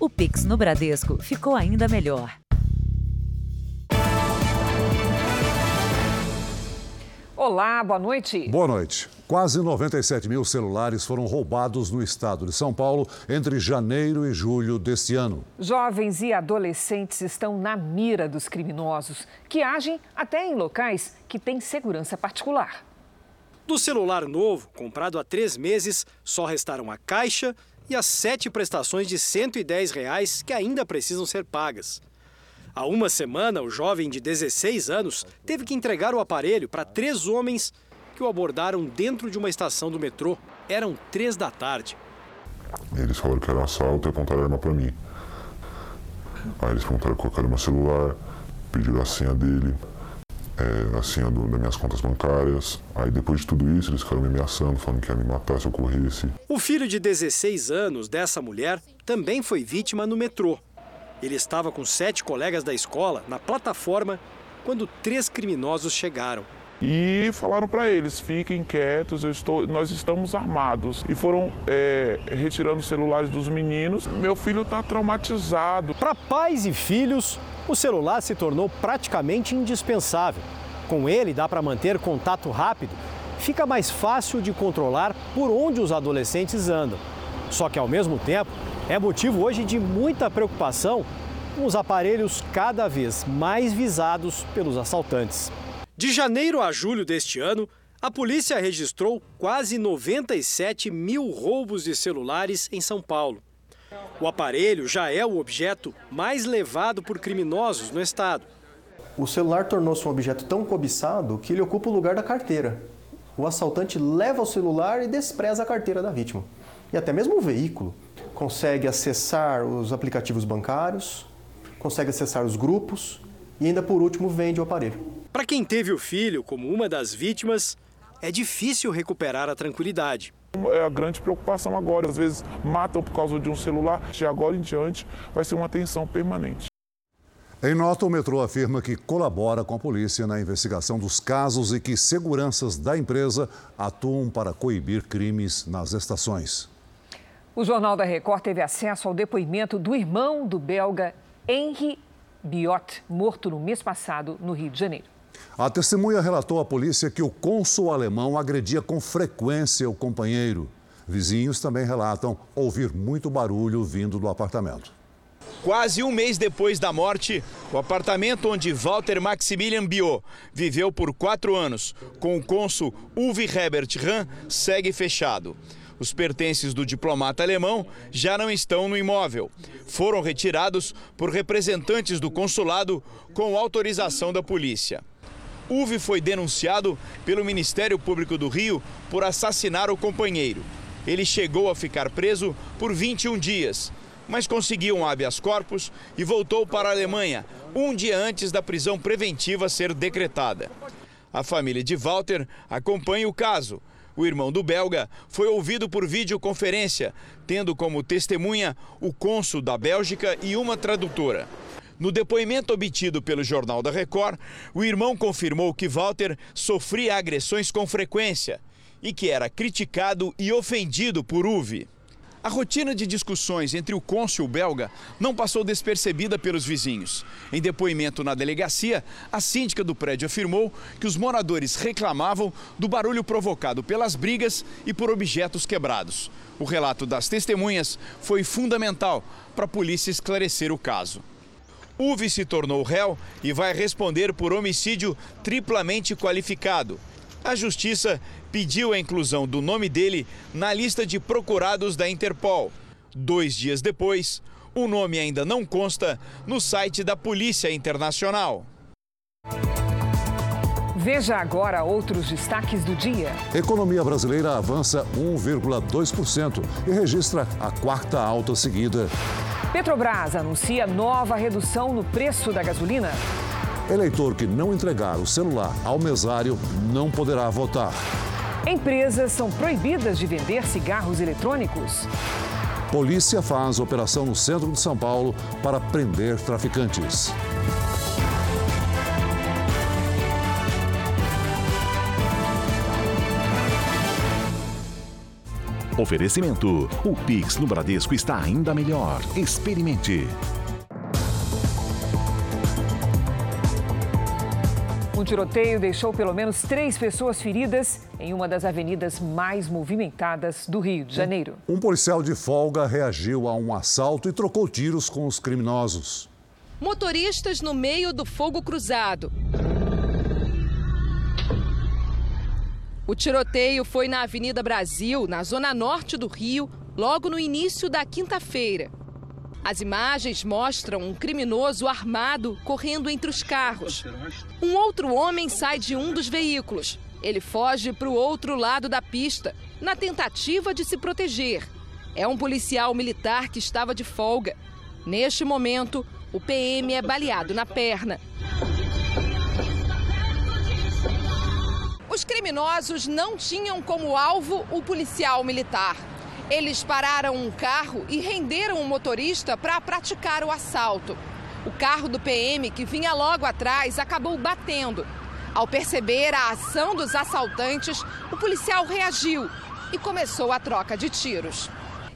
O Pix no Bradesco ficou ainda melhor. Olá, boa noite. Boa noite. Quase 97 mil celulares foram roubados no estado de São Paulo entre janeiro e julho deste ano. Jovens e adolescentes estão na mira dos criminosos, que agem até em locais que têm segurança particular. Do celular novo, comprado há três meses, só restaram a caixa e as sete prestações de 110 reais que ainda precisam ser pagas. Há uma semana, o jovem de 16 anos teve que entregar o aparelho para três homens que o abordaram dentro de uma estação do metrô. Eram três da tarde. Eles falaram que era assalto e apontaram a arma para mim. Aí eles perguntaram qual era o meu celular, pediram a senha dele, é, a senha do, das minhas contas bancárias. Aí depois de tudo isso, eles ficaram me ameaçando, falando que ia me matar se eu corresse. O filho de 16 anos dessa mulher também foi vítima no metrô. Ele estava com sete colegas da escola na plataforma quando três criminosos chegaram. E falaram para eles: fiquem quietos, estou, nós estamos armados. E foram é, retirando os celulares dos meninos. Meu filho está traumatizado. Para pais e filhos, o celular se tornou praticamente indispensável. Com ele, dá para manter contato rápido. Fica mais fácil de controlar por onde os adolescentes andam. Só que, ao mesmo tempo, é motivo hoje de muita preocupação com os aparelhos cada vez mais visados pelos assaltantes. De janeiro a julho deste ano, a polícia registrou quase 97 mil roubos de celulares em São Paulo. O aparelho já é o objeto mais levado por criminosos no estado. O celular tornou-se um objeto tão cobiçado que ele ocupa o lugar da carteira. O assaltante leva o celular e despreza a carteira da vítima. E até mesmo o veículo consegue acessar os aplicativos bancários, consegue acessar os grupos e ainda por último vende o aparelho. Para quem teve o filho como uma das vítimas, é difícil recuperar a tranquilidade. É a grande preocupação agora. Às vezes matam por causa de um celular. De agora em diante vai ser uma tensão permanente. Em nota, o metrô afirma que colabora com a polícia na investigação dos casos e que seguranças da empresa atuam para coibir crimes nas estações. O Jornal da Record teve acesso ao depoimento do irmão do belga Henri Biot, morto no mês passado no Rio de Janeiro. A testemunha relatou à polícia que o cônsul alemão agredia com frequência o companheiro. Vizinhos também relatam ouvir muito barulho vindo do apartamento. Quase um mês depois da morte, o apartamento onde Walter Maximilian Biot viveu por quatro anos com o cônsul Uwe Herbert Rahn segue fechado. Os pertences do diplomata alemão já não estão no imóvel. Foram retirados por representantes do consulado com autorização da polícia. Uve foi denunciado pelo Ministério Público do Rio por assassinar o companheiro. Ele chegou a ficar preso por 21 dias, mas conseguiu um habeas corpus e voltou para a Alemanha um dia antes da prisão preventiva ser decretada. A família de Walter acompanha o caso o irmão do belga foi ouvido por videoconferência, tendo como testemunha o cônsul da Bélgica e uma tradutora. No depoimento obtido pelo Jornal da Record, o irmão confirmou que Walter sofria agressões com frequência e que era criticado e ofendido por Uve. A rotina de discussões entre o cônsul belga não passou despercebida pelos vizinhos. Em depoimento na delegacia, a síndica do prédio afirmou que os moradores reclamavam do barulho provocado pelas brigas e por objetos quebrados. O relato das testemunhas foi fundamental para a polícia esclarecer o caso. Uve se tornou réu e vai responder por homicídio triplamente qualificado. A justiça pediu a inclusão do nome dele na lista de procurados da Interpol. Dois dias depois, o nome ainda não consta no site da Polícia Internacional. Veja agora outros destaques do dia. A economia brasileira avança 1,2% e registra a quarta alta seguida. Petrobras anuncia nova redução no preço da gasolina. Eleitor que não entregar o celular ao mesário não poderá votar. Empresas são proibidas de vender cigarros eletrônicos. Polícia faz operação no centro de São Paulo para prender traficantes. Oferecimento: o Pix no Bradesco está ainda melhor. Experimente. Um tiroteio deixou pelo menos três pessoas feridas em uma das avenidas mais movimentadas do Rio de Janeiro. Um policial de folga reagiu a um assalto e trocou tiros com os criminosos. Motoristas no meio do fogo cruzado. O tiroteio foi na Avenida Brasil, na zona norte do Rio, logo no início da quinta-feira. As imagens mostram um criminoso armado correndo entre os carros. Um outro homem sai de um dos veículos. Ele foge para o outro lado da pista, na tentativa de se proteger. É um policial militar que estava de folga. Neste momento, o PM é baleado na perna. Os criminosos não tinham como alvo o policial militar. Eles pararam um carro e renderam o motorista para praticar o assalto. O carro do PM, que vinha logo atrás, acabou batendo. Ao perceber a ação dos assaltantes, o policial reagiu e começou a troca de tiros.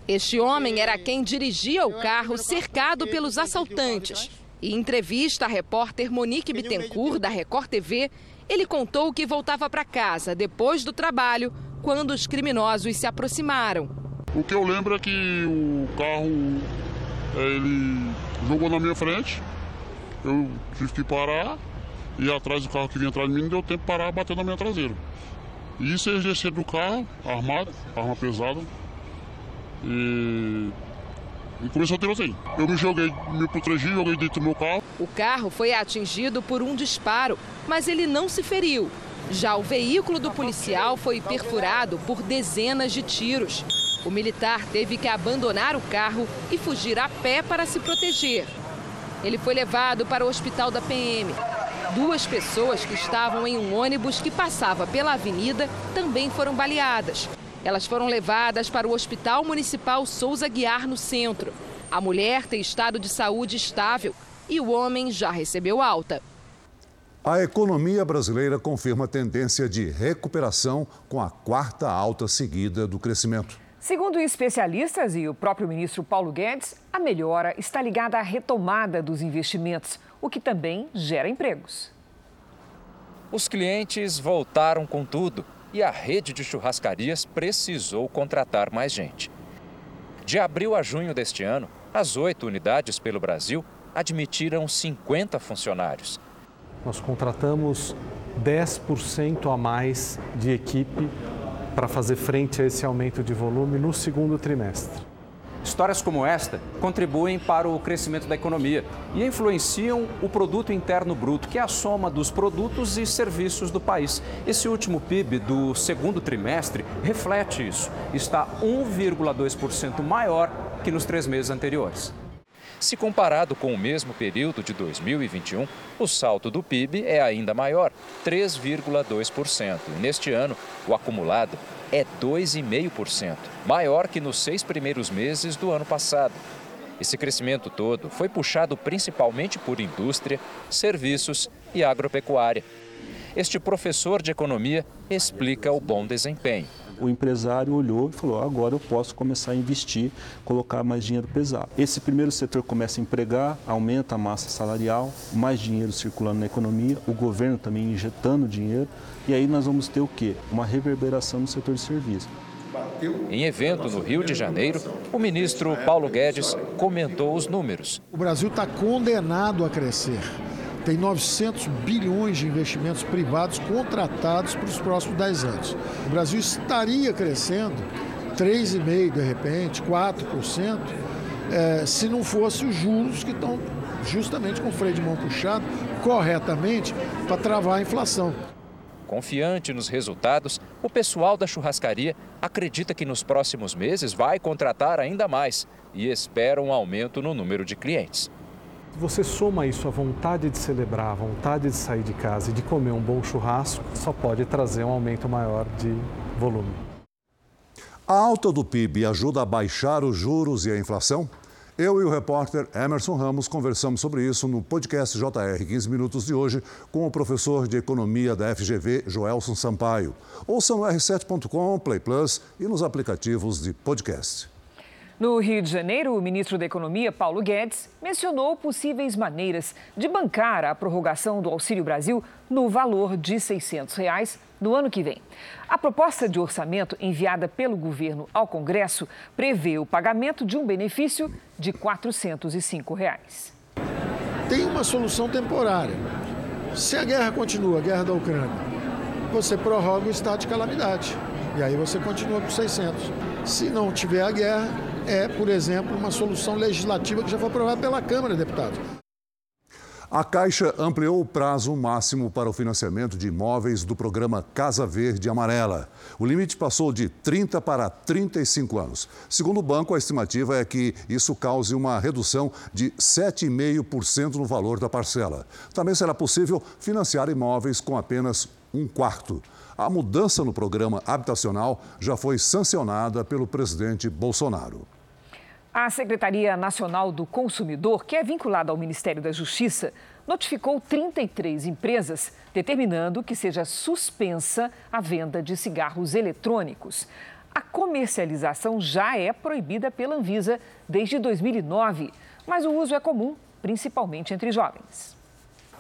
Este homem era quem dirigia o carro cercado pelos assaltantes. Em entrevista à repórter Monique Bittencourt, da Record TV, ele contou que voltava para casa depois do trabalho quando os criminosos se aproximaram. O que eu lembro é que o carro ele jogou na minha frente, eu tive que parar e atrás do carro que vinha atrás de mim não deu tempo de parar e bater na minha traseira. E isso eles desceram do carro, armado, arma pesada, e, e começou a tiroteio. Eu me joguei, me protegi, joguei dentro do meu carro. O carro foi atingido por um disparo, mas ele não se feriu. Já o veículo do policial foi perfurado por dezenas de tiros. O militar teve que abandonar o carro e fugir a pé para se proteger. Ele foi levado para o hospital da PM. Duas pessoas que estavam em um ônibus que passava pela avenida também foram baleadas. Elas foram levadas para o Hospital Municipal Souza Guiar, no centro. A mulher tem estado de saúde estável e o homem já recebeu alta. A economia brasileira confirma tendência de recuperação com a quarta alta seguida do crescimento. Segundo especialistas e o próprio ministro Paulo Guedes, a melhora está ligada à retomada dos investimentos, o que também gera empregos. Os clientes voltaram com tudo e a rede de churrascarias precisou contratar mais gente. De abril a junho deste ano, as oito unidades pelo Brasil admitiram 50 funcionários. Nós contratamos 10% a mais de equipe para fazer frente a esse aumento de volume no segundo trimestre. Histórias como esta contribuem para o crescimento da economia e influenciam o produto interno bruto, que é a soma dos produtos e serviços do país. Esse último PIB do segundo trimestre reflete isso. Está 1,2% maior que nos três meses anteriores. Se comparado com o mesmo período de 2021, o salto do PIB é ainda maior, 3,2%. E neste ano, o acumulado é 2,5%, maior que nos seis primeiros meses do ano passado. Esse crescimento todo foi puxado principalmente por indústria, serviços e agropecuária. Este professor de economia explica o bom desempenho o empresário olhou e falou: agora eu posso começar a investir, colocar mais dinheiro pesado. Esse primeiro setor começa a empregar, aumenta a massa salarial, mais dinheiro circulando na economia, o governo também injetando dinheiro, e aí nós vamos ter o quê? Uma reverberação no setor de serviços. Em evento no Rio de Janeiro, o ministro Paulo Guedes comentou os números. O Brasil está condenado a crescer tem 900 bilhões de investimentos privados contratados para os próximos 10 anos. O Brasil estaria crescendo 3,5% de repente, 4%, é, se não fosse os juros que estão justamente com o freio de mão puxado corretamente para travar a inflação. Confiante nos resultados, o pessoal da churrascaria acredita que nos próximos meses vai contratar ainda mais e espera um aumento no número de clientes. Você soma isso à vontade de celebrar, a vontade de sair de casa e de comer um bom churrasco, só pode trazer um aumento maior de volume. A alta do PIB ajuda a baixar os juros e a inflação? Eu e o repórter Emerson Ramos conversamos sobre isso no podcast JR 15 Minutos de hoje com o professor de Economia da FGV, Joelson Sampaio. Ouça no r7.com, Play Plus e nos aplicativos de podcast. No Rio de Janeiro, o ministro da Economia, Paulo Guedes, mencionou possíveis maneiras de bancar a prorrogação do Auxílio Brasil no valor de 600 reais no ano que vem. A proposta de orçamento enviada pelo governo ao Congresso prevê o pagamento de um benefício de 405 reais. Tem uma solução temporária. Se a guerra continua, a guerra da Ucrânia, você prorroga o estado de calamidade. E aí você continua com 600. Se não tiver a guerra, é, por exemplo, uma solução legislativa que já foi aprovada pela Câmara, deputado. A Caixa ampliou o prazo máximo para o financiamento de imóveis do programa Casa Verde Amarela. O limite passou de 30 para 35 anos. Segundo o banco, a estimativa é que isso cause uma redução de 7,5% no valor da parcela. Também será possível financiar imóveis com apenas um quarto. A mudança no programa habitacional já foi sancionada pelo presidente Bolsonaro. A Secretaria Nacional do Consumidor, que é vinculada ao Ministério da Justiça, notificou 33 empresas, determinando que seja suspensa a venda de cigarros eletrônicos. A comercialização já é proibida pela Anvisa desde 2009, mas o uso é comum, principalmente entre jovens.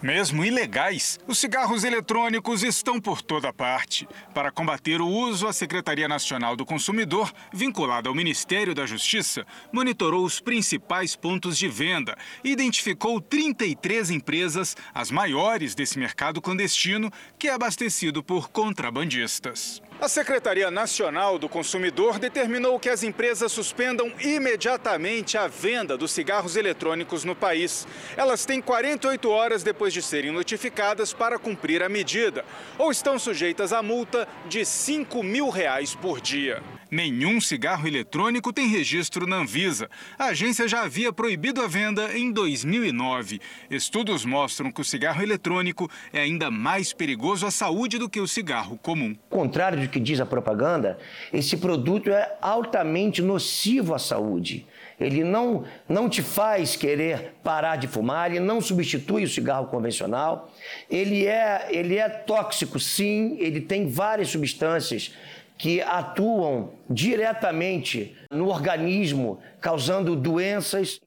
Mesmo ilegais, os cigarros eletrônicos estão por toda parte. Para combater o uso, a Secretaria Nacional do Consumidor, vinculada ao Ministério da Justiça, monitorou os principais pontos de venda e identificou 33 empresas, as maiores desse mercado clandestino, que é abastecido por contrabandistas. A Secretaria Nacional do Consumidor determinou que as empresas suspendam imediatamente a venda dos cigarros eletrônicos no país. Elas têm 48 horas depois de serem notificadas para cumprir a medida, ou estão sujeitas a multa de 5 mil reais por dia. Nenhum cigarro eletrônico tem registro na Anvisa. A agência já havia proibido a venda em 2009. Estudos mostram que o cigarro eletrônico é ainda mais perigoso à saúde do que o cigarro comum. Contrário do que diz a propaganda, esse produto é altamente nocivo à saúde. Ele não, não te faz querer parar de fumar, ele não substitui o cigarro convencional. Ele é, ele é tóxico, sim, ele tem várias substâncias que atuam diretamente no organismo, causando doenças.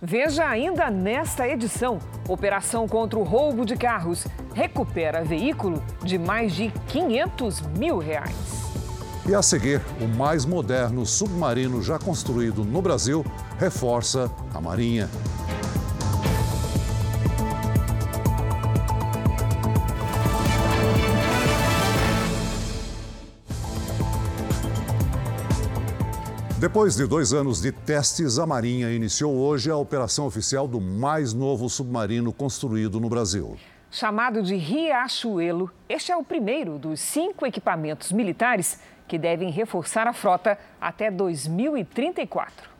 Veja ainda nesta edição: Operação contra o roubo de carros recupera veículo de mais de 500 mil reais. E a seguir, o mais moderno submarino já construído no Brasil reforça a Marinha. Depois de dois anos de testes, a Marinha iniciou hoje a operação oficial do mais novo submarino construído no Brasil. Chamado de Riachuelo, este é o primeiro dos cinco equipamentos militares que devem reforçar a frota até 2034.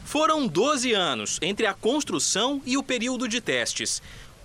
Foram 12 anos entre a construção e o período de testes.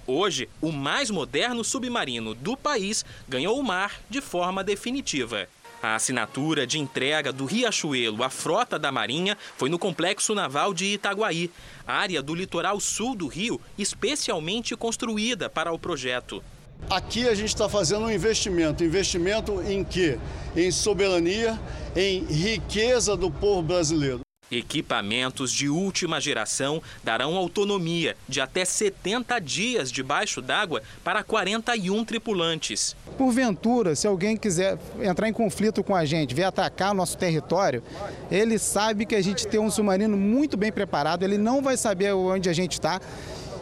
Hoje, o mais moderno submarino do país ganhou o mar de forma definitiva. A assinatura de entrega do Riachuelo à frota da Marinha foi no Complexo Naval de Itaguaí, área do litoral sul do Rio, especialmente construída para o projeto. Aqui a gente está fazendo um investimento. Investimento em quê? Em soberania, em riqueza do povo brasileiro. Equipamentos de última geração darão autonomia de até 70 dias debaixo d'água para 41 tripulantes. Porventura, se alguém quiser entrar em conflito com a gente, vier atacar nosso território, ele sabe que a gente tem um submarino muito bem preparado, ele não vai saber onde a gente está.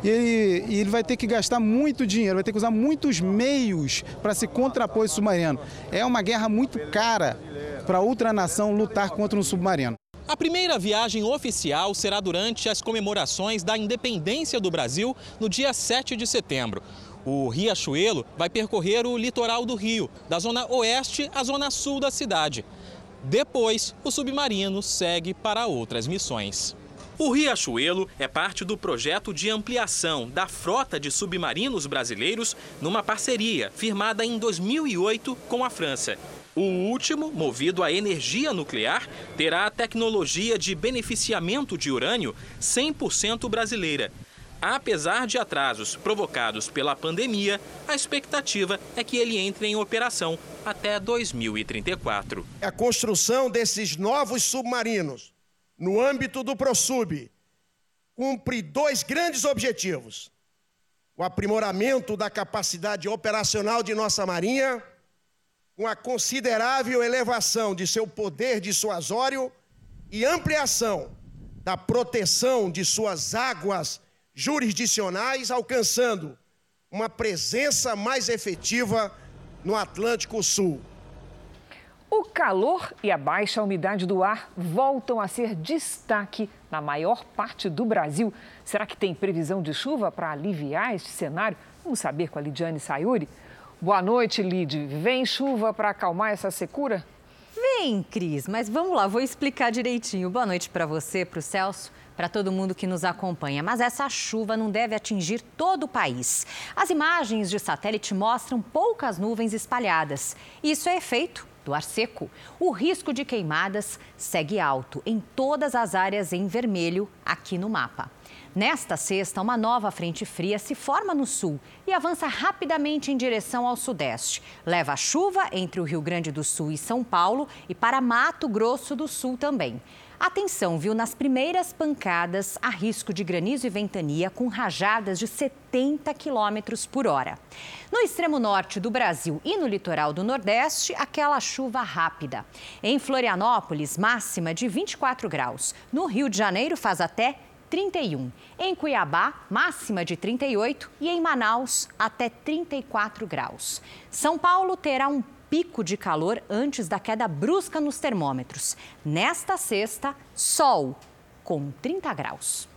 E ele, ele, vai ter que gastar muito dinheiro, vai ter que usar muitos meios para se contrapor esse submarino. É uma guerra muito cara para outra nação lutar contra um submarino. A primeira viagem oficial será durante as comemorações da independência do Brasil no dia 7 de setembro. O Riachuelo vai percorrer o litoral do Rio, da zona oeste à zona sul da cidade. Depois, o submarino segue para outras missões. O Riachuelo é parte do projeto de ampliação da frota de submarinos brasileiros numa parceria firmada em 2008 com a França. O último, movido a energia nuclear, terá a tecnologia de beneficiamento de urânio 100% brasileira. Apesar de atrasos provocados pela pandemia, a expectativa é que ele entre em operação até 2034. A construção desses novos submarinos no âmbito do ProSub cumpre dois grandes objetivos: o aprimoramento da capacidade operacional de nossa Marinha, com a considerável elevação de seu poder dissuasório e ampliação da proteção de suas águas jurisdicionais, alcançando uma presença mais efetiva no Atlântico Sul. O calor e a baixa umidade do ar voltam a ser destaque na maior parte do Brasil. Será que tem previsão de chuva para aliviar este cenário? Vamos saber com a Lidiane Sayuri. Boa noite, Lid. Vem chuva para acalmar essa secura? Vem, Cris, mas vamos lá, vou explicar direitinho. Boa noite para você, para o Celso para todo mundo que nos acompanha. Mas essa chuva não deve atingir todo o país. As imagens de satélite mostram poucas nuvens espalhadas. Isso é efeito do ar seco. O risco de queimadas segue alto em todas as áreas em vermelho aqui no mapa. Nesta sexta, uma nova frente fria se forma no sul e avança rapidamente em direção ao sudeste. Leva chuva entre o Rio Grande do Sul e São Paulo e para Mato Grosso do Sul também. Atenção, viu? Nas primeiras pancadas, há risco de granizo e ventania com rajadas de 70 quilômetros por hora. No extremo norte do Brasil e no litoral do Nordeste, aquela chuva rápida. Em Florianópolis, máxima de 24 graus. No Rio de Janeiro, faz até 31. Em Cuiabá, máxima de 38 e em Manaus, até 34 graus. São Paulo terá um pico de calor antes da queda brusca nos termômetros. Nesta sexta, sol com 30 graus.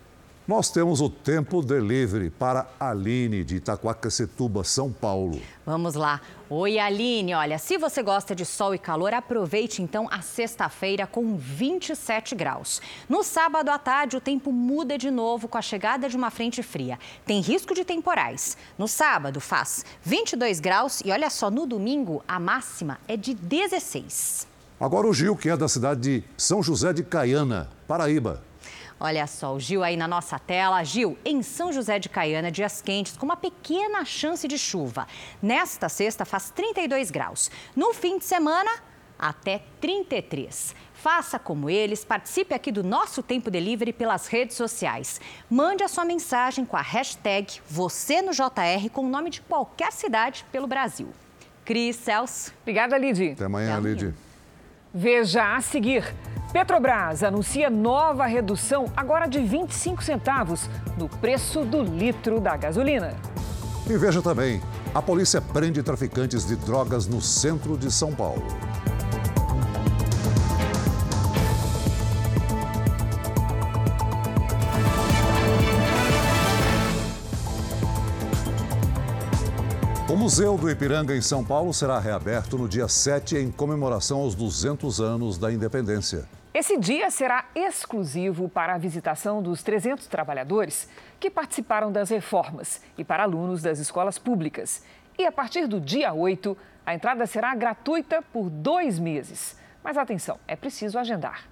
Nós temos o tempo delivery para Aline de Itaquaquecetuba, São Paulo. Vamos lá. Oi, Aline. Olha, se você gosta de sol e calor, aproveite então a sexta-feira com 27 graus. No sábado à tarde, o tempo muda de novo com a chegada de uma frente fria. Tem risco de temporais. No sábado, faz 22 graus e olha só, no domingo, a máxima é de 16. Agora o Gil, que é da cidade de São José de Caiana, Paraíba. Olha só, o Gil aí na nossa tela. Gil, em São José de Caiana, dias quentes, com uma pequena chance de chuva. Nesta sexta faz 32 graus. No fim de semana, até 33. Faça como eles, participe aqui do nosso Tempo Delivery pelas redes sociais. Mande a sua mensagem com a hashtag você no JR com o nome de qualquer cidade pelo Brasil. Cris, Celso. Obrigada, Lid. Até amanhã, Lid. Veja a seguir. Petrobras anuncia nova redução agora de 25 centavos no preço do litro da gasolina. E veja também, a polícia prende traficantes de drogas no centro de São Paulo. O Museu do Ipiranga, em São Paulo, será reaberto no dia 7 em comemoração aos 200 anos da independência. Esse dia será exclusivo para a visitação dos 300 trabalhadores que participaram das reformas e para alunos das escolas públicas. E a partir do dia 8, a entrada será gratuita por dois meses. Mas atenção, é preciso agendar.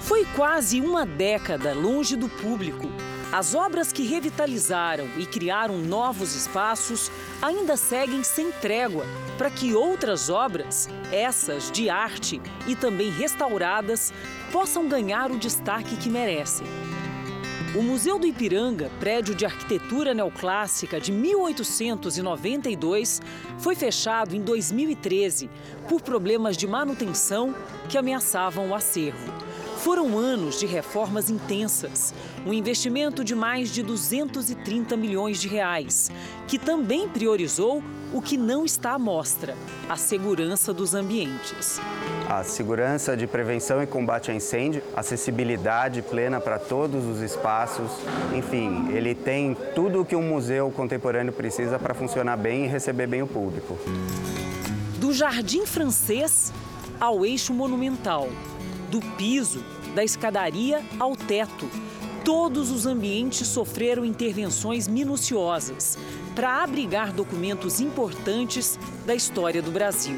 Foi quase uma década longe do público. As obras que revitalizaram e criaram novos espaços ainda seguem sem trégua para que outras obras, essas de arte e também restauradas, possam ganhar o destaque que merecem. O Museu do Ipiranga, prédio de arquitetura neoclássica de 1892, foi fechado em 2013 por problemas de manutenção que ameaçavam o acervo. Foram anos de reformas intensas, um investimento de mais de 230 milhões de reais, que também priorizou o que não está à mostra, a segurança dos ambientes. A segurança de prevenção e combate a incêndio, acessibilidade plena para todos os espaços, enfim, ele tem tudo o que um museu contemporâneo precisa para funcionar bem e receber bem o público. Do jardim francês ao eixo monumental, do piso, da escadaria ao teto. Todos os ambientes sofreram intervenções minuciosas para abrigar documentos importantes da história do Brasil.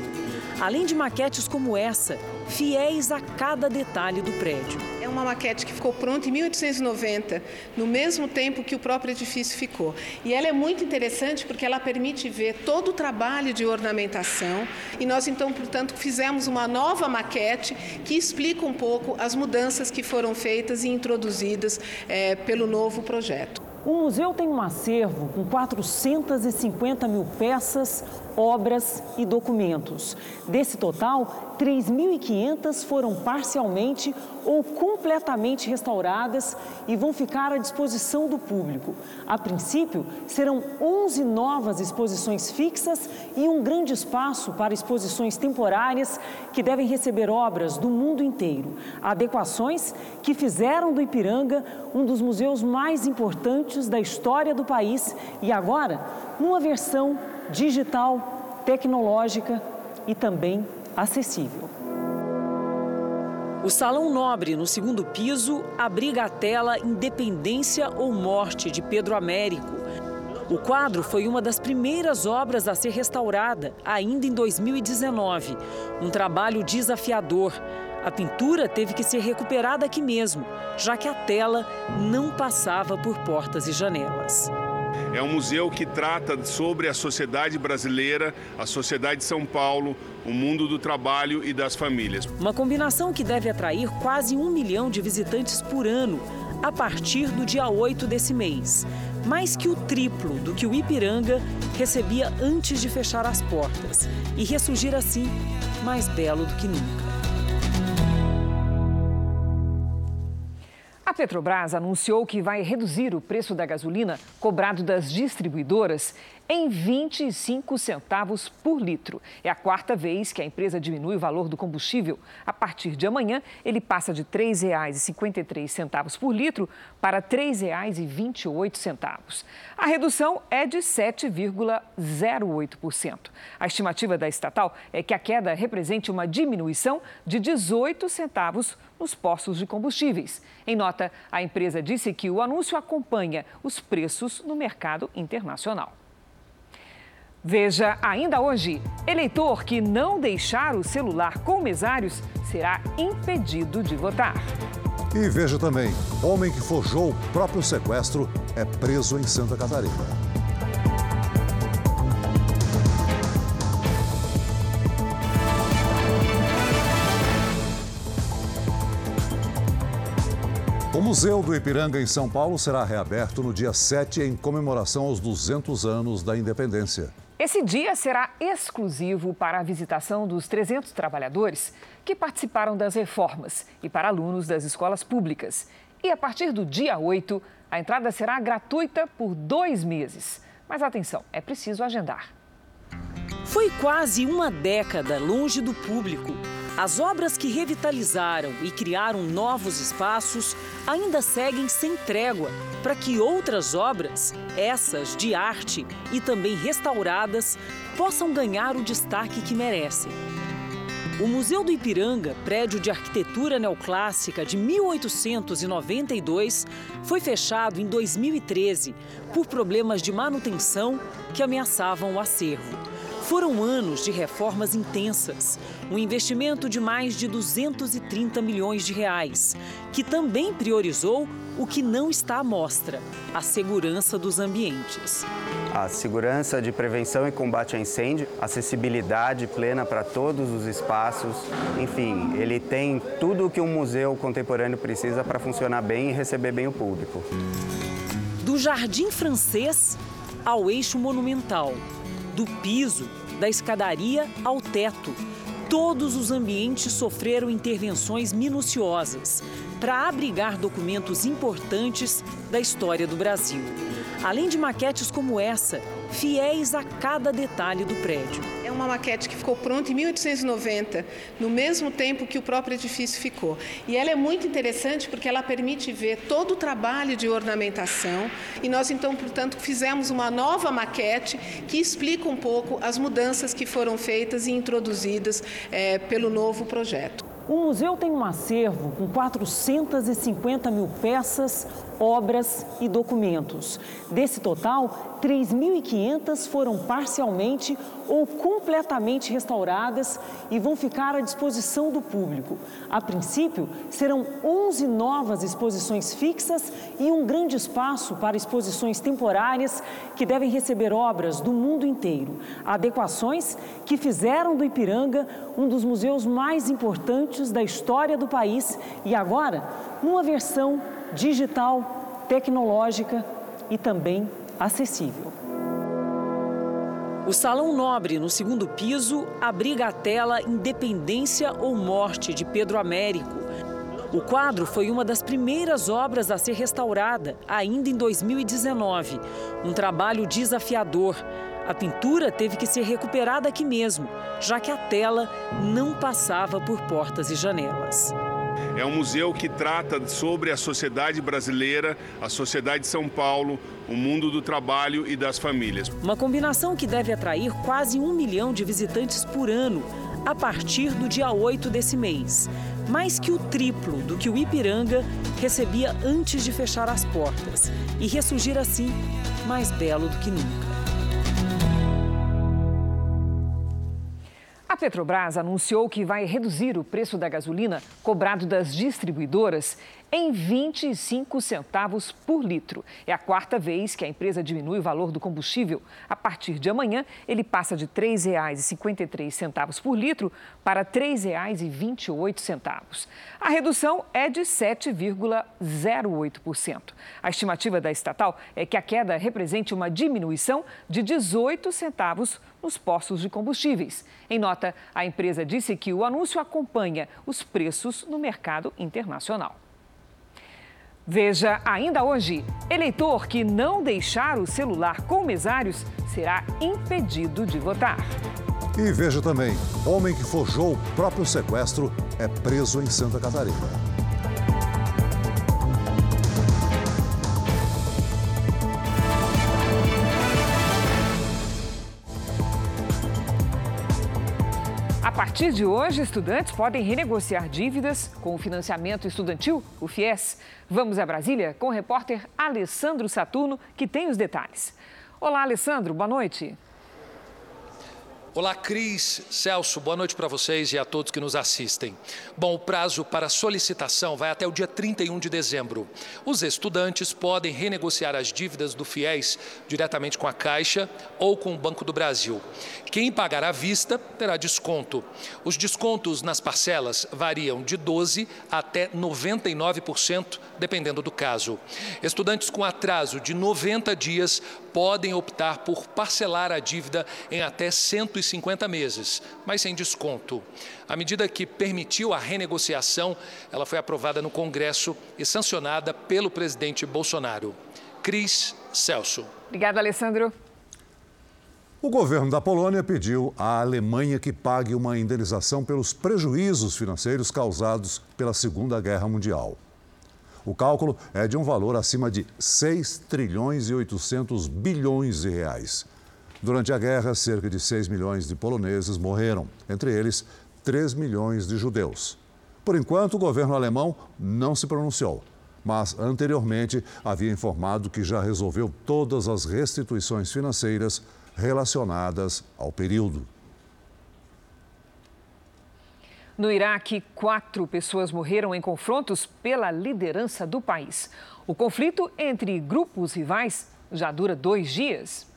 além de maquetes como essa, fiéis a cada detalhe do prédio. É uma maquete que ficou pronta em 1890, no mesmo tempo que o próprio edifício ficou. E ela é muito interessante porque ela permite ver todo o trabalho de ornamentação. E nós, então, portanto, fizemos uma nova maquete que explica um pouco as mudanças que foram feitas e introduzidas é, pelo novo projeto. O museu tem um acervo com 450 mil peças, obras e documentos. Desse total, 3.500 foram parcialmente ou completamente restauradas e vão ficar à disposição do público. A princípio, serão 11 novas exposições fixas e um grande espaço para exposições temporárias que devem receber obras do mundo inteiro. Adequações que fizeram do Ipiranga um dos museus mais importantes da história do país e agora numa versão digital, tecnológica e também acessível. O Salão Nobre, no segundo piso, abriga a tela Independência ou Morte, de Pedro Américo. O quadro foi uma das primeiras obras a ser restaurada, ainda em 2019. Um trabalho desafiador. A pintura teve que ser recuperada aqui mesmo, já que a tela não passava por portas e janelas. É um museu que trata sobre a sociedade brasileira, a sociedade de São Paulo, o mundo do trabalho e das famílias. Uma combinação que deve atrair quase um milhão de visitantes por ano a partir do dia 8 desse mês. Mais que o triplo do que o Ipiranga recebia antes de fechar as portas. E ressurgir assim, mais belo do que nunca. A Petrobras anunciou que vai reduzir o preço da gasolina cobrado das distribuidoras em 25 centavos por litro. É a quarta vez que a empresa diminui o valor do combustível. A partir de amanhã, ele passa de R$ 3,53 por litro para R$ 3,28. A redução é de 7,08%. A estimativa da estatal é que a queda represente uma diminuição de 18 centavos nos postos de combustíveis. Em nota, a empresa disse que o anúncio acompanha os preços no mercado internacional. Veja ainda hoje: eleitor que não deixar o celular com mesários será impedido de votar. E veja também: homem que forjou o próprio sequestro é preso em Santa Catarina. Museu do Ipiranga, em São Paulo, será reaberto no dia 7 em comemoração aos 200 anos da independência. Esse dia será exclusivo para a visitação dos 300 trabalhadores que participaram das reformas e para alunos das escolas públicas. E a partir do dia 8, a entrada será gratuita por dois meses. Mas atenção, é preciso agendar. Foi quase uma década longe do público. As obras que revitalizaram e criaram novos espaços ainda seguem sem trégua para que outras obras, essas de arte e também restauradas, possam ganhar o destaque que merecem. O Museu do Ipiranga, prédio de arquitetura neoclássica de 1892, foi fechado em 2013 por problemas de manutenção que ameaçavam o acervo. Foram anos de reformas intensas, um investimento de mais de 230 milhões de reais, que também priorizou o que não está à mostra, a segurança dos ambientes. A segurança de prevenção e combate a incêndio, acessibilidade plena para todos os espaços, enfim, ele tem tudo o que um museu contemporâneo precisa para funcionar bem e receber bem o público. Do jardim francês ao eixo monumental, do piso, da escadaria ao teto. Todos os ambientes sofreram intervenções minuciosas para abrigar documentos importantes da história do Brasil. Além de maquetes como essa, fiéis a cada detalhe do prédio. É uma maquete que ficou pronta em 1890, no mesmo tempo que o próprio edifício ficou. E ela é muito interessante porque ela permite ver todo o trabalho de ornamentação. E nós, então, portanto, fizemos uma nova maquete que explica um pouco as mudanças que foram feitas e introduzidas é, pelo novo projeto. O museu tem um acervo com 450 mil peças, obras e documentos. Desse total, 3.500 foram parcialmente ou completamente restauradas e vão ficar à disposição do público. A princípio, serão 11 novas exposições fixas e um grande espaço para exposições temporárias que devem receber obras do mundo inteiro. Adequações que fizeram do Ipiranga um dos museus mais importantes da história do país e agora numa versão digital, tecnológica e também acessível. O Salão Nobre, no segundo piso, abriga a tela Independência ou Morte de Pedro Américo. O quadro foi uma das primeiras obras a ser restaurada, ainda em 2019. Um trabalho desafiador. A pintura teve que ser recuperada aqui mesmo, já que a tela não passava por portas e janelas. É um museu que trata sobre a sociedade brasileira, a sociedade de São Paulo, o mundo do trabalho e das famílias. Uma combinação que deve atrair quase um milhão de visitantes por ano, a partir do dia 8 desse mês. Mais que o triplo do que o Ipiranga recebia antes de fechar as portas. E ressurgir assim, mais belo do que nunca. A Petrobras anunciou que vai reduzir o preço da gasolina cobrado das distribuidoras em 25 centavos por litro. É a quarta vez que a empresa diminui o valor do combustível. A partir de amanhã, ele passa de R$ 3,53 por litro para R$ 3,28. A redução é de 7,08%. A estimativa da estatal é que a queda represente uma diminuição de 18 centavos nos postos de combustíveis. Em nota, a empresa disse que o anúncio acompanha os preços no mercado internacional. Veja ainda hoje: eleitor que não deixar o celular com mesários será impedido de votar. E veja também: homem que forjou o próprio sequestro é preso em Santa Catarina. Partir de hoje, estudantes podem renegociar dívidas com o financiamento estudantil, o FIES. Vamos a Brasília com o repórter Alessandro Saturno, que tem os detalhes. Olá, Alessandro, boa noite. Olá, Cris, Celso, boa noite para vocês e a todos que nos assistem. Bom, o prazo para solicitação vai até o dia 31 de dezembro. Os estudantes podem renegociar as dívidas do FIES diretamente com a Caixa ou com o Banco do Brasil. Quem pagar à vista terá desconto. Os descontos nas parcelas variam de 12% até 99%, dependendo do caso. Estudantes com atraso de 90 dias podem optar por parcelar a dívida em até 150 meses, mas sem desconto. A medida que permitiu a renegociação, ela foi aprovada no Congresso e sancionada pelo presidente Bolsonaro. Cris Celso. Obrigada, Alessandro. O governo da Polônia pediu à Alemanha que pague uma indenização pelos prejuízos financeiros causados pela Segunda Guerra Mundial. O cálculo é de um valor acima de 6 trilhões e 800 bilhões de reais. Durante a guerra, cerca de 6 milhões de poloneses morreram, entre eles 3 milhões de judeus. Por enquanto, o governo alemão não se pronunciou, mas anteriormente havia informado que já resolveu todas as restituições financeiras relacionadas ao período. No Iraque, quatro pessoas morreram em confrontos pela liderança do país. O conflito entre grupos rivais já dura dois dias.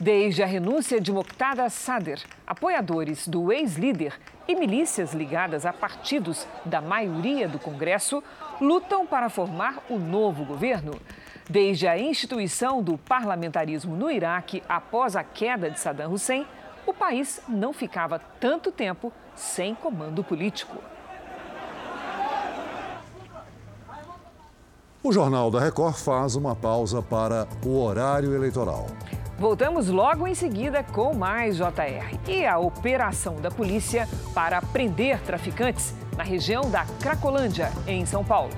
Desde a renúncia de Moqtada Sader, apoiadores do ex-líder e milícias ligadas a partidos da maioria do Congresso lutam para formar o novo governo. Desde a instituição do parlamentarismo no Iraque após a queda de Saddam Hussein, o país não ficava tanto tempo sem comando político. O Jornal da Record faz uma pausa para o horário eleitoral. Voltamos logo em seguida com mais JR e a operação da polícia para prender traficantes na região da Cracolândia, em São Paulo.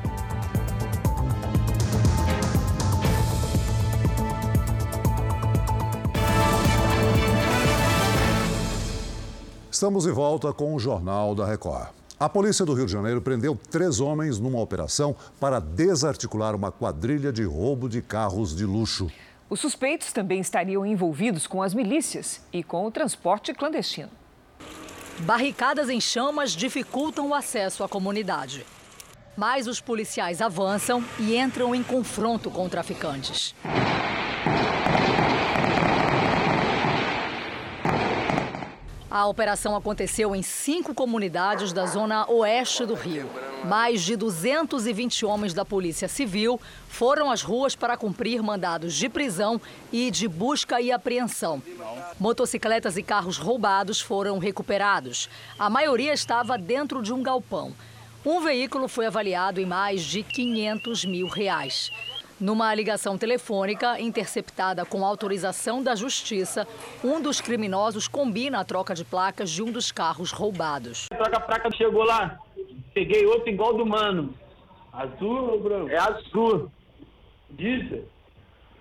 Estamos de volta com o Jornal da Record. A polícia do Rio de Janeiro prendeu três homens numa operação para desarticular uma quadrilha de roubo de carros de luxo. Os suspeitos também estariam envolvidos com as milícias e com o transporte clandestino. Barricadas em chamas dificultam o acesso à comunidade. Mas os policiais avançam e entram em confronto com traficantes. A operação aconteceu em cinco comunidades da zona oeste do Rio. Mais de 220 homens da Polícia Civil foram às ruas para cumprir mandados de prisão e de busca e apreensão. Motocicletas e carros roubados foram recuperados. A maioria estava dentro de um galpão. Um veículo foi avaliado em mais de 500 mil reais. Numa ligação telefônica interceptada com autorização da Justiça, um dos criminosos combina a troca de placas de um dos carros roubados. Troca a placa, chegou lá, peguei outro igual do mano. Azul ou branco? É azul. Diesel.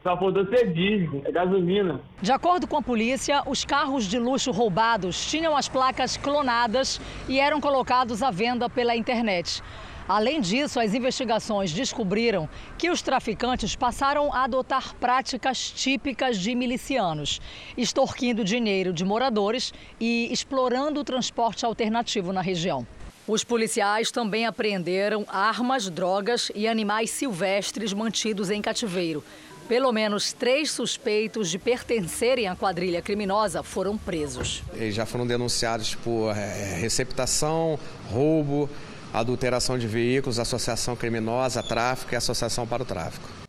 Só faltou ser diesel, é gasolina. De acordo com a polícia, os carros de luxo roubados tinham as placas clonadas e eram colocados à venda pela internet. Além disso, as investigações descobriram que os traficantes passaram a adotar práticas típicas de milicianos, extorquindo dinheiro de moradores e explorando o transporte alternativo na região. Os policiais também apreenderam armas, drogas e animais silvestres mantidos em cativeiro. Pelo menos três suspeitos de pertencerem à quadrilha criminosa foram presos. Eles já foram denunciados por é, receptação, roubo, adulteração de veículos, associação criminosa, tráfico e associação para o tráfico.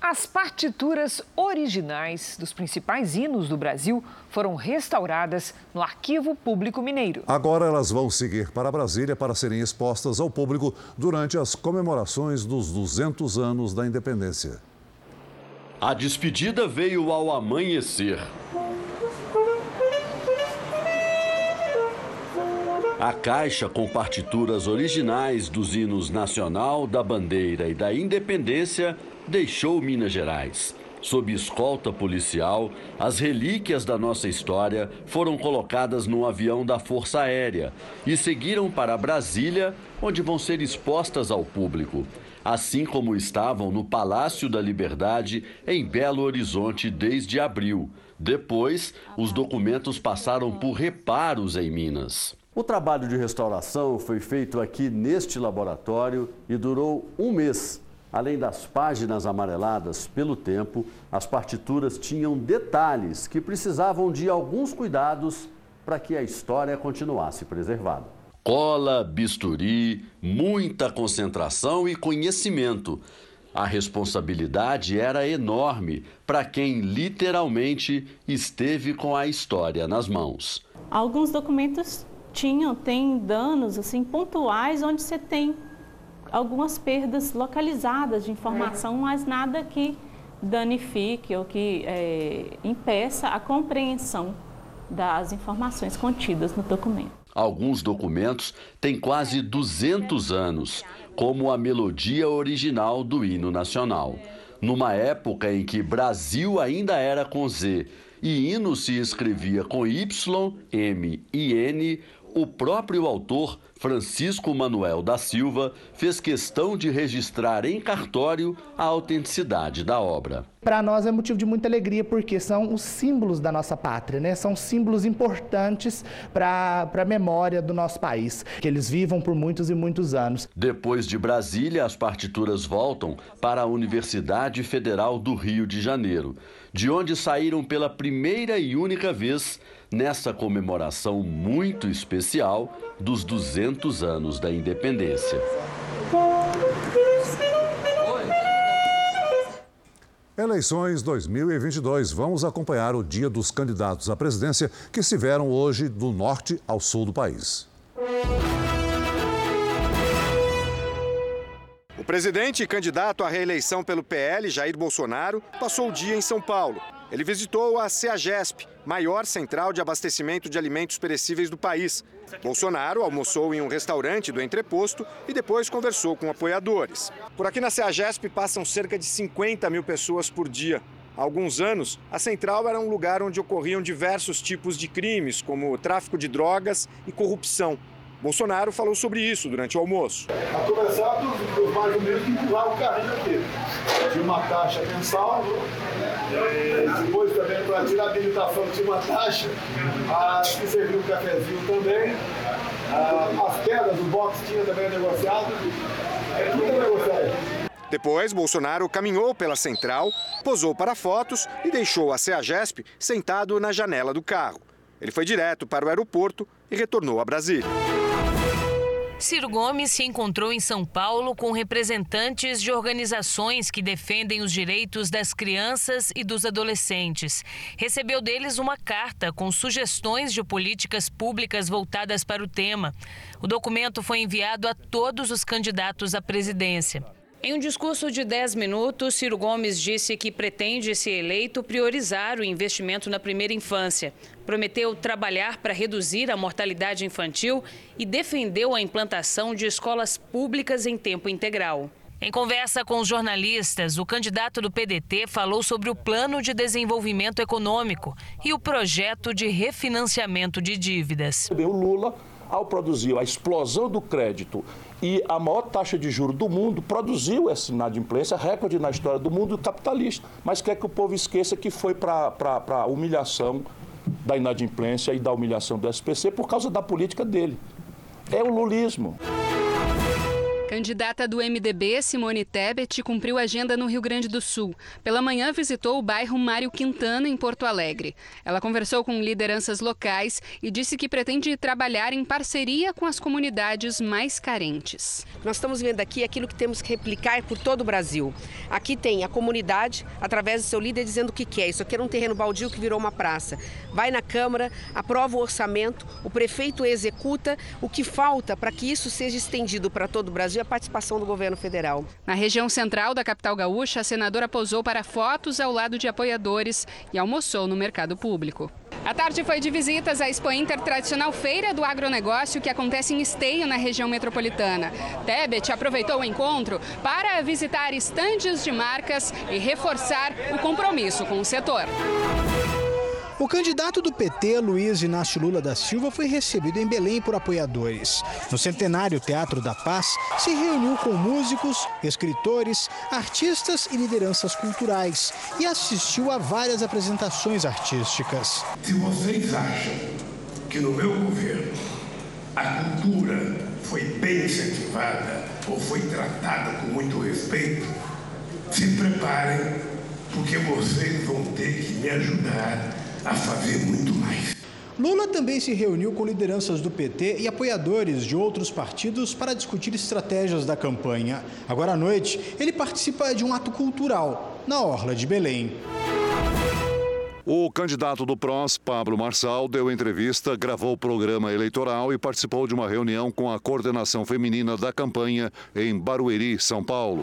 As partituras originais dos principais hinos do Brasil foram restauradas no Arquivo Público Mineiro. Agora elas vão seguir para Brasília para serem expostas ao público durante as comemorações dos 200 anos da independência. A despedida veio ao amanhecer. A caixa com partituras originais dos hinos nacional, da bandeira e da independência deixou Minas Gerais. Sob escolta policial, as relíquias da nossa história foram colocadas num avião da Força Aérea e seguiram para Brasília, onde vão ser expostas ao público, assim como estavam no Palácio da Liberdade, em Belo Horizonte, desde abril. Depois, os documentos passaram por reparos em Minas. O trabalho de restauração foi feito aqui neste laboratório e durou um mês. Além das páginas amareladas pelo tempo, as partituras tinham detalhes que precisavam de alguns cuidados para que a história continuasse preservada. Cola, bisturi, muita concentração e conhecimento. A responsabilidade era enorme para quem literalmente esteve com a história nas mãos. Alguns documentos tinham, tem danos assim pontuais onde você tem algumas perdas localizadas de informação, mas nada que danifique ou que é, impeça a compreensão das informações contidas no documento. Alguns documentos têm quase 200 anos, como a melodia original do hino nacional. Numa época em que Brasil ainda era com Z e hino se escrevia com Y, M e N, o próprio autor, Francisco Manuel da Silva, fez questão de registrar em cartório a autenticidade da obra. Para nós é motivo de muita alegria porque são os símbolos da nossa pátria, né? São símbolos importantes para a memória do nosso país, que eles vivam por muitos e muitos anos. Depois de Brasília, as partituras voltam para a Universidade Federal do Rio de Janeiro, de onde saíram pela primeira e única vez nessa comemoração muito especial dos 200 anos da independência. Eleições 2022. Vamos acompanhar o dia dos candidatos à presidência que estiveram hoje do norte ao sul do país. O presidente e candidato à reeleição pelo PL, Jair Bolsonaro, passou o dia em São Paulo. Ele visitou a CEAGESP, maior central de abastecimento de alimentos perecíveis do país. Bolsonaro almoçou em um restaurante do entreposto e depois conversou com apoiadores. Por aqui na CEAGESP passam cerca de 50 mil pessoas por dia. Há alguns anos, a central era um lugar onde ocorriam diversos tipos de crimes, como tráfico de drogas e corrupção. Bolsonaro falou sobre isso durante o almoço. A começar dos, mais humildes que empurraram o carrinho aqui. Tinha uma taxa mensal, depois também para tirar a habilitação tinha uma taxa, a, que serviu um cafezinho também, a, as quedas, o box tinha também negociado, é tudo negociado. Depois, Bolsonaro caminhou pela central, posou para fotos e deixou a CEAGESP sentado na janela do carro. Ele foi direto para o aeroporto e retornou a Brasília. Ciro Gomes se encontrou em São Paulo com representantes de organizações que defendem os direitos das crianças e dos adolescentes. Recebeu deles uma carta com sugestões de políticas públicas voltadas para o tema. O documento foi enviado a todos os candidatos à presidência. Em um discurso de 10 minutos, Ciro Gomes disse que pretende, se eleito, priorizar o investimento na primeira infância. Prometeu trabalhar para reduzir a mortalidade infantil e defendeu a implantação de escolas públicas em tempo integral. Em conversa com os jornalistas, o candidato do PDT falou sobre o plano de desenvolvimento econômico e o projeto de refinanciamento de dívidas. O Lula, ao produzir a explosão do crédito e a maior taxa de juros do mundo produziu essa inadimplência, recorde na história do mundo capitalista. Mas quer que o povo esqueça que foi para a humilhação da inadimplência e da humilhação do SPC por causa da política dele. É o lulismo. Candidata do MDB, Simone Tebet, cumpriu agenda no Rio Grande do Sul. Pela manhã, visitou o bairro Mário Quintana, em Porto Alegre. Ela conversou com lideranças locais e disse que pretende trabalhar em parceria com as comunidades mais carentes. Nós estamos vendo aqui aquilo que temos que replicar por todo o Brasil. Aqui tem a comunidade, através do seu líder, dizendo o que quer. Isso aqui era um terreno baldio que virou uma praça. Vai na Câmara, aprova o orçamento, o prefeito executa. O que falta para que isso seja estendido para todo o Brasil participação do governo federal. Na região central da capital gaúcha, a senadora posou para fotos ao lado de apoiadores e almoçou no mercado público. A tarde foi de visitas à Expo Inter, tradicional feira do agronegócio que acontece em Esteio, na região metropolitana. Tebet aproveitou o encontro para visitar estandes de marcas e reforçar o compromisso com o setor. O candidato do PT, Luiz Inácio Lula da Silva, foi recebido em Belém por apoiadores. No centenário Teatro da Paz, se reuniu com músicos, escritores, artistas e lideranças culturais e assistiu a várias apresentações artísticas. Se vocês acham que no meu governo a cultura foi bem incentivada ou foi tratada com muito respeito, se preparem, porque vocês vão ter que me ajudar a fazer muito mais. Lula também se reuniu com lideranças do PT e apoiadores de outros partidos para discutir estratégias da campanha. Agora à noite, ele participa de um ato cultural na Orla de Belém. O candidato do PROS, Pablo Marçal, deu entrevista, gravou o programa eleitoral e participou de uma reunião com a coordenação feminina da campanha em Barueri, São Paulo.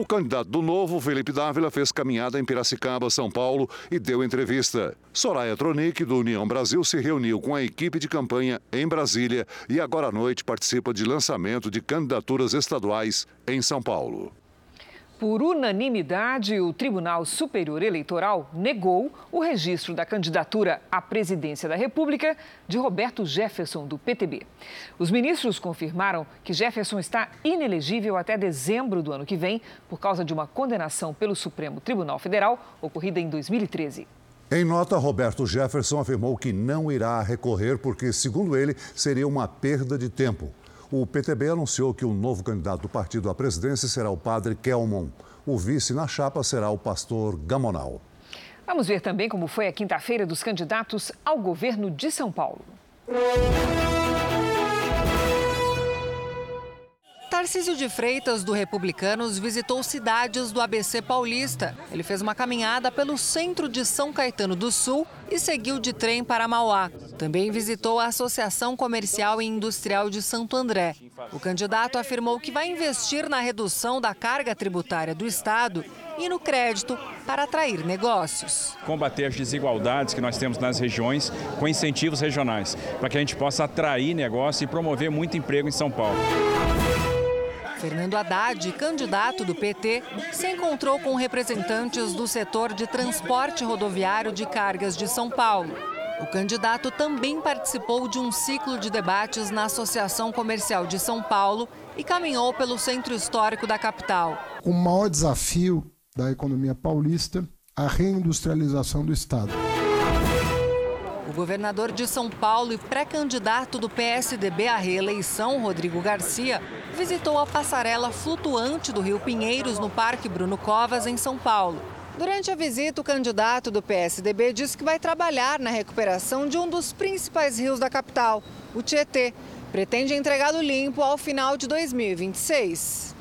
O candidato do Novo, Felipe Dávila, fez caminhada em Piracicaba, São Paulo e deu entrevista. Soraya Tronic, do União Brasil, se reuniu com a equipe de campanha em Brasília e agora à noite participa de lançamento de candidaturas estaduais em São Paulo. Por unanimidade, o Tribunal Superior Eleitoral negou o registro da candidatura à presidência da República de Roberto Jefferson, do PTB. Os ministros confirmaram que Jefferson está inelegível até dezembro do ano que vem por causa de uma condenação pelo Supremo Tribunal Federal ocorrida em 2013. Em nota, Roberto Jefferson afirmou que não irá recorrer porque, segundo ele, seria uma perda de tempo. O PTB anunciou que o novo candidato do partido à presidência será o padre Kelmon. O vice na chapa será o pastor Gamonal. Vamos ver também como foi a quinta-feira dos candidatos ao governo de São Paulo. Tarcísio de Freitas, do Republicanos, visitou cidades do ABC paulista. Ele fez uma caminhada pelo centro de São Caetano do Sul e seguiu de trem para Mauá. Também visitou a Associação Comercial e Industrial de Santo André. O candidato afirmou que vai investir na redução da carga tributária do Estado e no crédito para atrair negócios. Combater as desigualdades que nós temos nas regiões com incentivos regionais, para que a gente possa atrair negócio e promover muito emprego em São Paulo. Fernando Haddad, candidato do PT, se encontrou com representantes do setor de transporte rodoviário de cargas de São Paulo. O candidato também participou de um ciclo de debates na Associação Comercial de São Paulo e caminhou pelo centro histórico da capital. O maior desafio da economia paulista, a reindustrialização do Estado. O governador de São Paulo e pré-candidato do PSDB à reeleição, Rodrigo Garcia, visitou a passarela flutuante do Rio Pinheiros no Parque Bruno Covas, em São Paulo. Durante a visita, o candidato do PSDB disse que vai trabalhar na recuperação de um dos principais rios da capital, o Tietê. Pretende entregá-lo limpo ao final de 2026.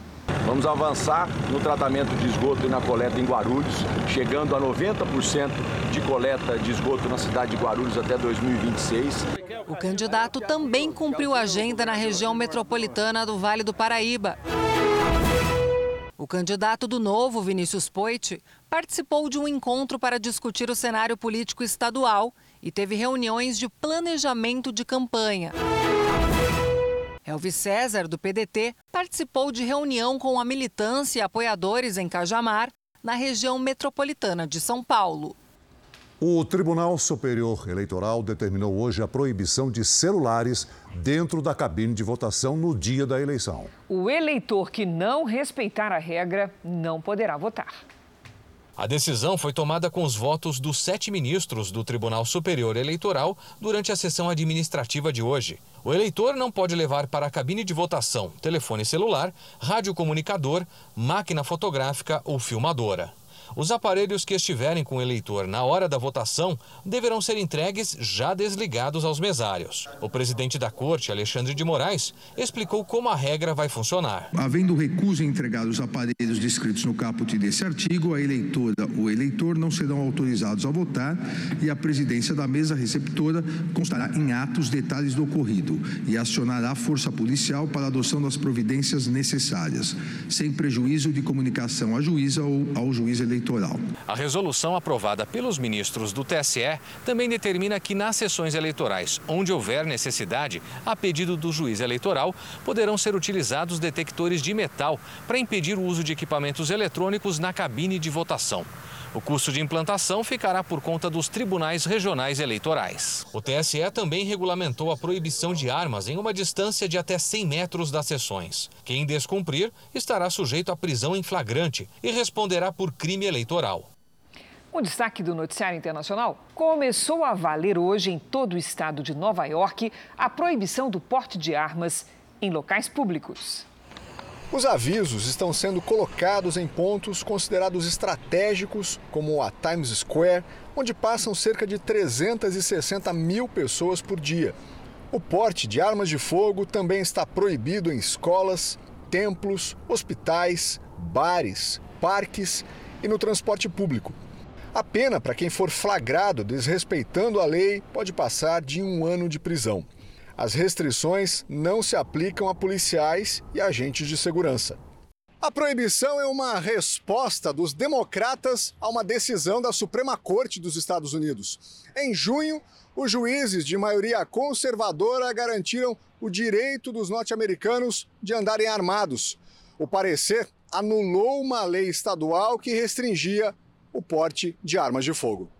Vamos avançar no tratamento de esgoto e na coleta em Guarulhos, chegando a 90% de coleta de esgoto na cidade de Guarulhos até 2026. O candidato também cumpriu agenda na região metropolitana do Vale do Paraíba. O candidato do Novo, Vinícius Poit, participou de um encontro para discutir o cenário político estadual e teve reuniões de planejamento de campanha. Elvis César, do PDT, participou de reunião com a militância e apoiadores em Cajamar, na região metropolitana de São Paulo. O Tribunal Superior Eleitoral determinou hoje a proibição de celulares dentro da cabine de votação no dia da eleição. O eleitor que não respeitar a regra não poderá votar. A decisão foi tomada com os votos dos sete ministros do Tribunal Superior Eleitoral durante a sessão administrativa de hoje. O eleitor não pode levar para a cabine de votação telefone celular, radiocomunicador, máquina fotográfica ou filmadora. Os aparelhos que estiverem com o eleitor na hora da votação deverão ser entregues já desligados aos mesários. O presidente da corte, Alexandre de Moraes, explicou como a regra vai funcionar. Havendo recuso em entregar os aparelhos descritos no caput desse artigo, a eleitora ou eleitor não serão autorizados a votar e a presidência da mesa receptora constará em atos detalhes do ocorrido e acionará a força policial para a adoção das providências necessárias, sem prejuízo de comunicação à juíza ou ao juiz eleitoral eleitoral. A resolução aprovada pelos ministros do TSE também determina que nas sessões eleitorais, onde houver necessidade, a pedido do juiz eleitoral, poderão ser utilizados detectores de metal para impedir o uso de equipamentos eletrônicos na cabine de votação. O custo de implantação ficará por conta dos tribunais regionais eleitorais. O TSE também regulamentou a proibição de armas em uma distância de até 100 metros das sessões. Quem descumprir estará sujeito à prisão em flagrante e responderá por crime eleitoral. O destaque do Noticiário Internacional começou a valer hoje em todo o estado de Nova York a proibição do porte de armas em locais públicos. Os avisos estão sendo colocados em pontos considerados estratégicos, como a Times Square, onde passam cerca de 360 mil pessoas por dia. O porte de armas de fogo também está proibido em escolas, templos, hospitais, bares, parques e no transporte público. A pena para quem for flagrado desrespeitando a lei pode passar de um ano de prisão. As restrições não se aplicam a policiais e agentes de segurança. A proibição é uma resposta dos democratas a uma decisão da Suprema Corte dos Estados Unidos. Em junho, os juízes de maioria conservadora garantiram o direito dos norte-americanos de andarem armados. O parecer anulou uma lei estadual que restringia o porte de armas de fogo.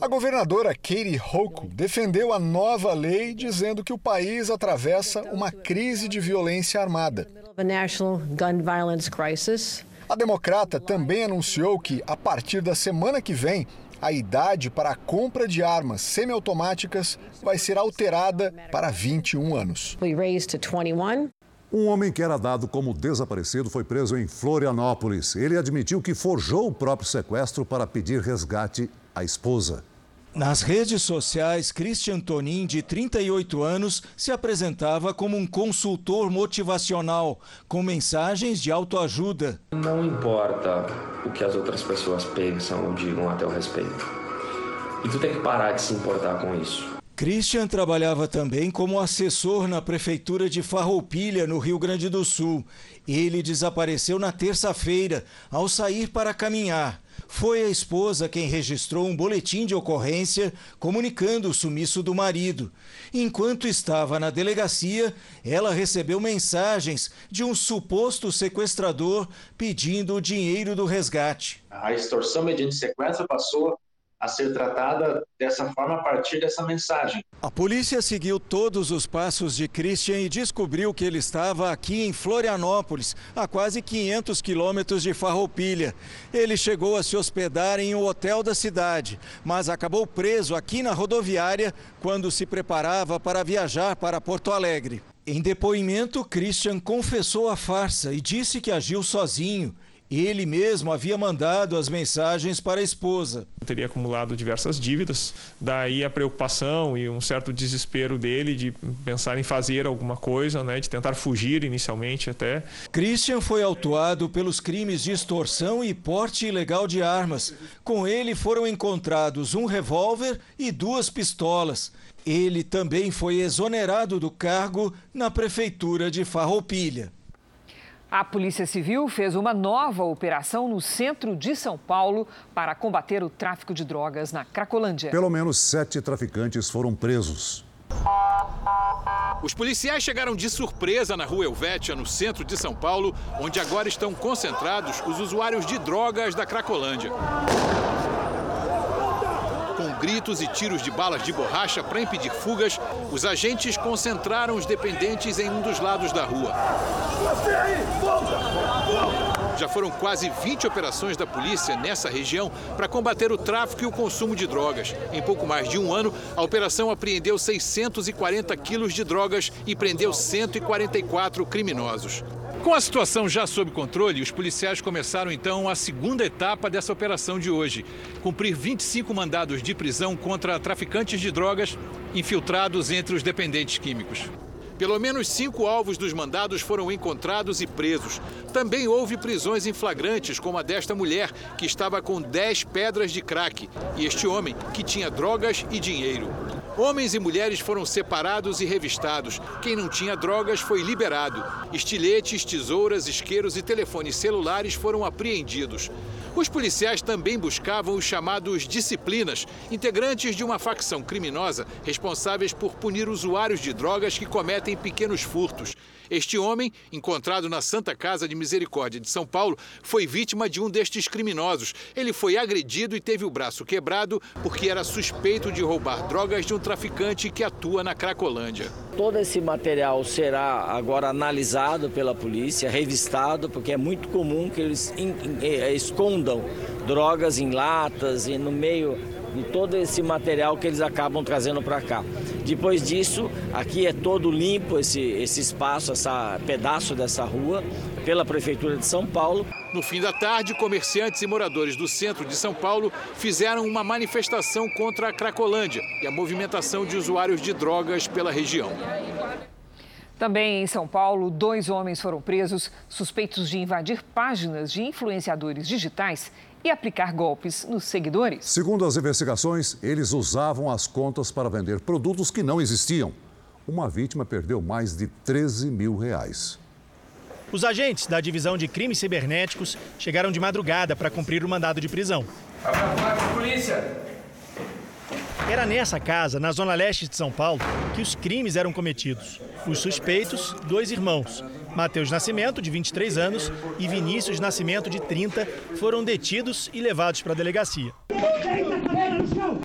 A governadora Katie Hochul defendeu a nova lei, dizendo que o país atravessa uma crise de violência armada. A democrata também anunciou que, a partir da semana que vem, a idade para a compra de armas semiautomáticas vai ser alterada para 21 anos. Um homem que era dado como desaparecido foi preso em Florianópolis. Ele admitiu que forjou o próprio sequestro para pedir resgate à esposa. Nas redes sociais, Christian Tonin, de 38 anos, se apresentava como um consultor motivacional, com mensagens de autoajuda. Não importa o que as outras pessoas pensam ou digam a teu respeito. E tu tem que parar de se importar com isso. Christian trabalhava também como assessor na prefeitura de Farroupilha, no Rio Grande do Sul. Ele desapareceu na terça-feira, ao sair para caminhar. Foi a esposa quem registrou um boletim de ocorrência comunicando o sumiço do marido. Enquanto estava na delegacia, ela recebeu mensagens de um suposto sequestrador pedindo o dinheiro do resgate. A extorsão mediante sequestro passou a ser tratada dessa forma a partir dessa mensagem. A polícia seguiu todos os passos de Christian e descobriu que ele estava aqui em Florianópolis, a quase 500 quilômetros de Farroupilha. Ele chegou a se hospedar em um hotel da cidade, mas acabou preso aqui na rodoviária quando se preparava para viajar para Porto Alegre. Em depoimento, Christian confessou a farsa e disse que agiu sozinho ele mesmo havia mandado as mensagens para a esposa. Teria acumulado diversas dívidas, daí a preocupação e um certo desespero dele de pensar em fazer alguma coisa, né, de tentar fugir inicialmente até. Christian foi autuado pelos crimes de extorsão e porte ilegal de armas. Com ele foram encontrados um revólver e duas pistolas. Ele também foi exonerado do cargo na prefeitura de Farroupilha. A Polícia Civil fez uma nova operação no centro de São Paulo para combater o tráfico de drogas na Cracolândia. Pelo menos sete traficantes foram presos. Os policiais chegaram de surpresa na rua Helvétia, no centro de São Paulo, onde agora estão concentrados os usuários de drogas da Cracolândia com gritos e tiros de balas de borracha para impedir fugas, os agentes concentraram os dependentes em um dos lados da rua. Já foram quase 20 operações da polícia nessa região para combater o tráfico e o consumo de drogas. Em pouco mais de um ano, a operação apreendeu 640 quilos de drogas e prendeu 144 criminosos. Com a situação já sob controle, os policiais começaram então a segunda etapa dessa operação de hoje: cumprir 25 mandados de prisão contra traficantes de drogas infiltrados entre os dependentes químicos. Pelo menos cinco alvos dos mandados foram encontrados e presos. Também houve prisões em flagrantes, como a desta mulher, que estava com 10 pedras de crack, e este homem, que tinha drogas e dinheiro. Homens e mulheres foram separados e revistados. Quem não tinha drogas foi liberado. Estiletes, tesouras, isqueiros e telefones celulares foram apreendidos. Os policiais também buscavam os chamados disciplinas, integrantes de uma facção criminosa responsáveis por punir usuários de drogas que cometem pequenos furtos. Este homem, encontrado na Santa Casa de Misericórdia de São Paulo, foi vítima de um destes criminosos. Ele foi agredido e teve o braço quebrado porque era suspeito de roubar drogas de um traficante que atua na Cracolândia. Todo esse material será agora analisado pela polícia, revistado, porque é muito comum que eles eh, escondam drogas em latas e no meio de todo esse material que eles acabam trazendo para cá. Depois disso, aqui é todo limpo esse, esse espaço, esse pedaço dessa rua, pela Prefeitura de São Paulo. No fim da tarde, comerciantes e moradores do centro de São Paulo fizeram uma manifestação contra a Cracolândia e a movimentação de usuários de drogas pela região. Também em São Paulo, dois homens foram presos suspeitos de invadir páginas de influenciadores digitais e aplicar golpes nos seguidores. Segundo as investigações, eles usavam as contas para vender produtos que não existiam. Uma vítima perdeu mais de 13 mil reais. Os agentes da divisão de crimes cibernéticos chegaram de madrugada para cumprir o mandado de prisão. polícia! Era nessa casa, na zona leste de São Paulo, que os crimes eram cometidos. Os suspeitos, dois irmãos, Matheus Nascimento, de 23 anos, e Vinícius Nascimento, de 30, foram detidos e levados para a delegacia.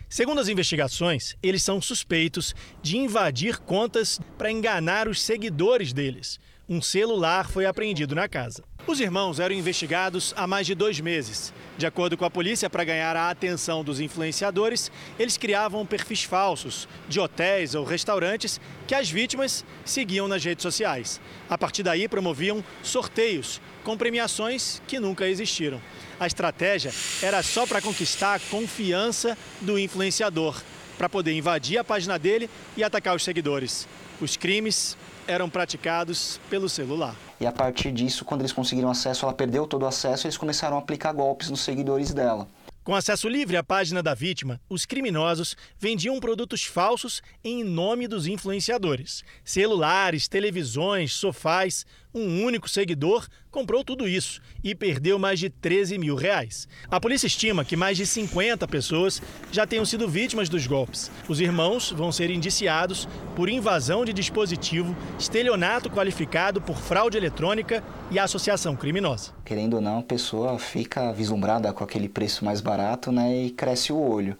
Segundo as investigações, eles são suspeitos de invadir contas para enganar os seguidores deles. Um celular foi apreendido na casa. Os irmãos eram investigados há mais de dois meses. De acordo com a polícia, para ganhar a atenção dos influenciadores, eles criavam perfis falsos de hotéis ou restaurantes que as vítimas seguiam nas redes sociais. A partir daí, promoviam sorteios com premiações que nunca existiram. A estratégia era só para conquistar a confiança do influenciador, para poder invadir a página dele e atacar os seguidores. Os crimes eram praticados pelo celular. E a partir disso, quando eles conseguiram acesso, ela perdeu todo o acesso e eles começaram a aplicar golpes nos seguidores dela. Com acesso livre à página da vítima, os criminosos vendiam produtos falsos em nome dos influenciadores. Celulares, televisões, sofás, Um único seguidor comprou tudo isso e perdeu mais de 13 mil reais. A polícia estima que mais de 50 pessoas já tenham sido vítimas dos golpes. Os irmãos vão ser indiciados por invasão de dispositivo, estelionato qualificado por fraude eletrônica e associação criminosa. Querendo ou não, a pessoa fica vislumbrada com aquele preço mais barato né, e cresce o olho.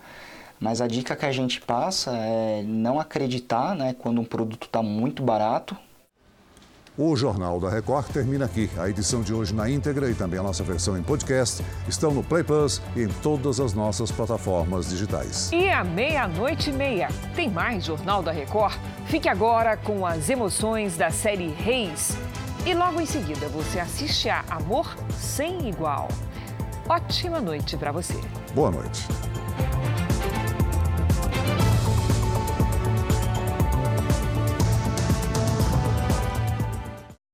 Mas a dica que a gente passa é não acreditar né, quando um produto está muito barato. O Jornal da Record termina aqui. A edição de hoje na íntegra e também a nossa versão em podcast estão no Play Plus e em todas as nossas plataformas digitais. E à meia-noite e meia tem mais Jornal da Record? Fique agora com as emoções da série Reis. E logo em seguida você assiste a Amor Sem Igual. Ótima noite para você. Boa noite.